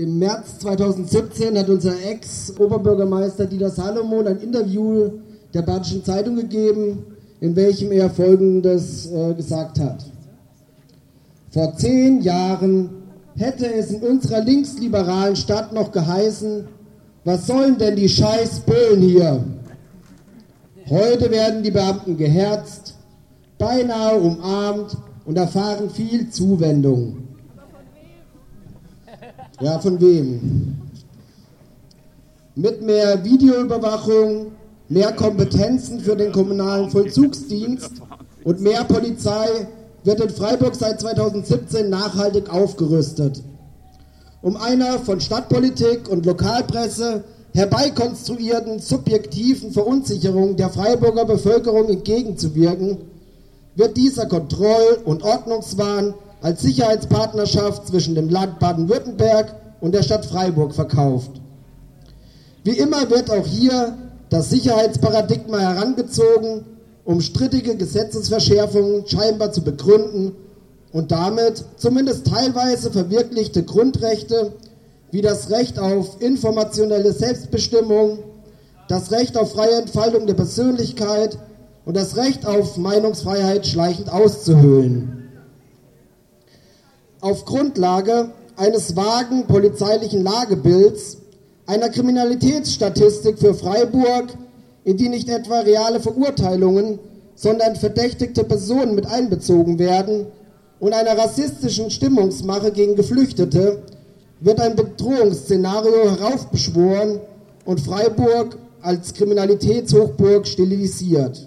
Im März 2017 hat unser Ex-Oberbürgermeister Dieter Salomon ein Interview der Badischen Zeitung gegeben, in welchem er Folgendes äh, gesagt hat. Vor zehn Jahren hätte es in unserer linksliberalen Stadt noch geheißen, was sollen denn die scheiß Bullen hier? Heute werden die Beamten geherzt, beinahe umarmt und erfahren viel Zuwendung. Ja, von wem? Mit mehr Videoüberwachung, mehr Kompetenzen für den kommunalen Vollzugsdienst und mehr Polizei wird in Freiburg seit 2017 nachhaltig aufgerüstet. Um einer von Stadtpolitik und Lokalpresse herbeikonstruierten subjektiven Verunsicherung der Freiburger Bevölkerung entgegenzuwirken, wird dieser Kontroll- und Ordnungswahn als Sicherheitspartnerschaft zwischen dem Land Baden-Württemberg und der Stadt Freiburg verkauft. Wie immer wird auch hier das Sicherheitsparadigma herangezogen, um strittige Gesetzesverschärfungen scheinbar zu begründen und damit zumindest teilweise verwirklichte Grundrechte wie das Recht auf informationelle Selbstbestimmung, das Recht auf freie Entfaltung der Persönlichkeit und das Recht auf Meinungsfreiheit schleichend auszuhöhlen. Auf Grundlage eines vagen polizeilichen Lagebilds, einer Kriminalitätsstatistik für Freiburg, in die nicht etwa reale Verurteilungen, sondern verdächtigte Personen mit einbezogen werden, und einer rassistischen Stimmungsmache gegen Geflüchtete, wird ein Bedrohungsszenario heraufbeschworen und Freiburg als Kriminalitätshochburg stilisiert.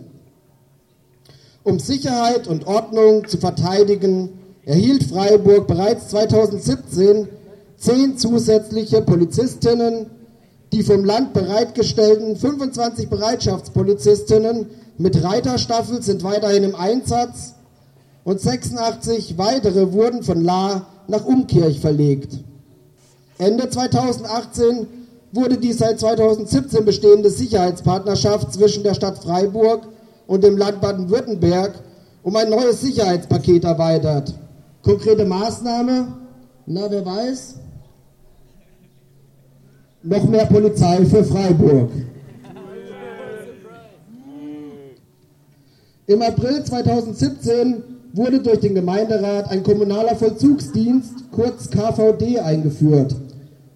Um Sicherheit und Ordnung zu verteidigen, erhielt Freiburg bereits 2017 zehn zusätzliche Polizistinnen, die vom Land bereitgestellten 25 Bereitschaftspolizistinnen mit Reiterstaffel sind weiterhin im Einsatz und 86 weitere wurden von La nach Umkirch verlegt. Ende 2018 wurde die seit 2017 bestehende Sicherheitspartnerschaft zwischen der Stadt Freiburg und dem Land Baden-Württemberg um ein neues Sicherheitspaket erweitert. Konkrete Maßnahme? Na, wer weiß? Noch mehr Polizei für Freiburg. Im April 2017 wurde durch den Gemeinderat ein kommunaler Vollzugsdienst, kurz KVD, eingeführt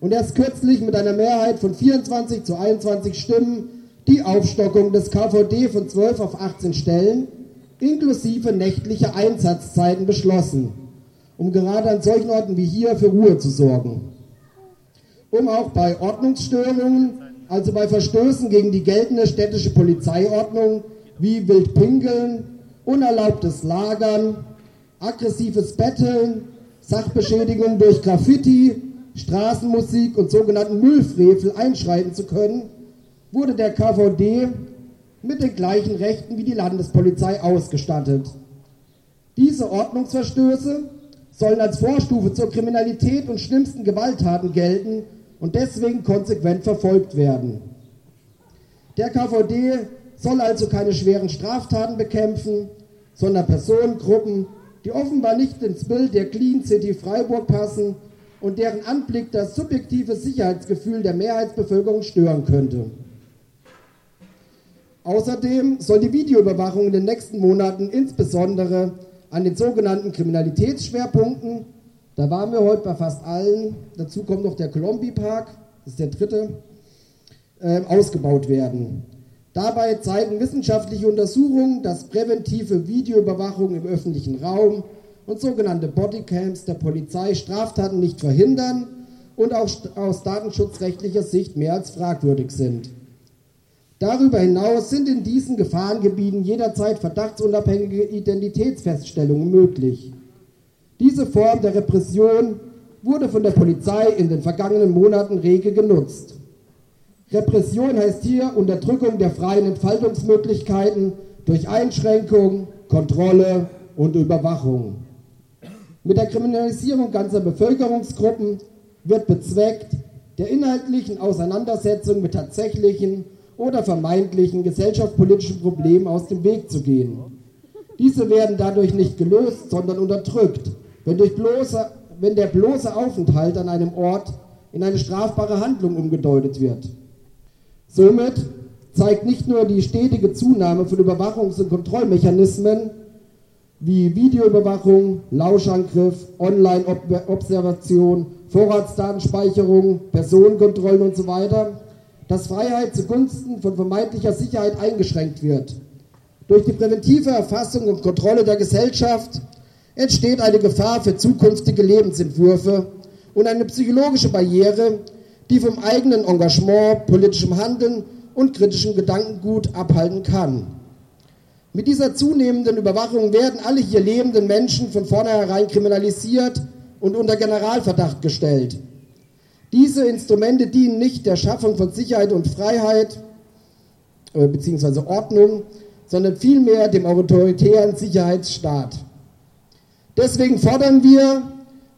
und erst kürzlich mit einer Mehrheit von 24 zu 21 Stimmen die Aufstockung des KVD von 12 auf 18 Stellen inklusive nächtlicher Einsatzzeiten beschlossen, um gerade an solchen Orten wie hier für Ruhe zu sorgen. Um auch bei Ordnungsstörungen, also bei Verstößen gegen die geltende städtische Polizeiordnung wie Wildpinkeln, unerlaubtes Lagern, aggressives Betteln, Sachbeschädigung durch Graffiti, Straßenmusik und sogenannten Müllfrevel einschreiten zu können, wurde der KVD mit den gleichen Rechten wie die Landespolizei ausgestattet. Diese Ordnungsverstöße sollen als Vorstufe zur Kriminalität und schlimmsten Gewalttaten gelten und deswegen konsequent verfolgt werden. Der KVD soll also keine schweren Straftaten bekämpfen, sondern Personengruppen, die offenbar nicht ins Bild der Clean City Freiburg passen und deren Anblick das subjektive Sicherheitsgefühl der Mehrheitsbevölkerung stören könnte. Außerdem soll die Videoüberwachung in den nächsten Monaten insbesondere an den sogenannten Kriminalitätsschwerpunkten, da waren wir heute bei fast allen, dazu kommt noch der Colombi Park, das ist der dritte, äh, ausgebaut werden. Dabei zeigen wissenschaftliche Untersuchungen, dass präventive Videoüberwachung im öffentlichen Raum und sogenannte Bodycams der Polizei Straftaten nicht verhindern und auch aus datenschutzrechtlicher Sicht mehr als fragwürdig sind. Darüber hinaus sind in diesen Gefahrengebieten jederzeit verdachtsunabhängige Identitätsfeststellungen möglich. Diese Form der Repression wurde von der Polizei in den vergangenen Monaten rege genutzt. Repression heißt hier Unterdrückung der freien Entfaltungsmöglichkeiten durch Einschränkung, Kontrolle und Überwachung. Mit der Kriminalisierung ganzer Bevölkerungsgruppen wird bezweckt, der inhaltlichen Auseinandersetzung mit tatsächlichen oder vermeintlichen gesellschaftspolitischen Problemen aus dem Weg zu gehen. Diese werden dadurch nicht gelöst, sondern unterdrückt, wenn, bloße, wenn der bloße Aufenthalt an einem Ort in eine strafbare Handlung umgedeutet wird. Somit zeigt nicht nur die stetige Zunahme von Überwachungs- und Kontrollmechanismen wie Videoüberwachung, Lauschangriff, Online-Observation, Vorratsdatenspeicherung, Personenkontrollen und so dass Freiheit zugunsten von vermeintlicher Sicherheit eingeschränkt wird. Durch die präventive Erfassung und Kontrolle der Gesellschaft entsteht eine Gefahr für zukünftige Lebensentwürfe und eine psychologische Barriere, die vom eigenen Engagement, politischem Handeln und kritischem Gedankengut abhalten kann. Mit dieser zunehmenden Überwachung werden alle hier lebenden Menschen von vornherein kriminalisiert und unter Generalverdacht gestellt. Diese Instrumente dienen nicht der Schaffung von Sicherheit und Freiheit äh, bzw. Ordnung, sondern vielmehr dem autoritären Sicherheitsstaat. Deswegen fordern wir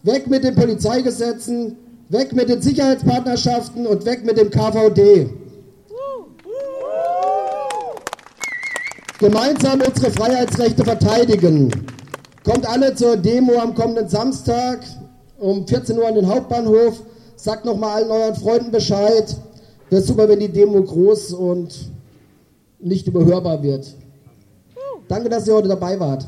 weg mit den Polizeigesetzen, weg mit den Sicherheitspartnerschaften und weg mit dem KVD. Gemeinsam unsere Freiheitsrechte verteidigen. Kommt alle zur Demo am kommenden Samstag um 14 Uhr an den Hauptbahnhof. Sagt nochmal allen euren Freunden Bescheid. Wäre super, wenn die Demo groß und nicht überhörbar wird. Danke, dass ihr heute dabei wart.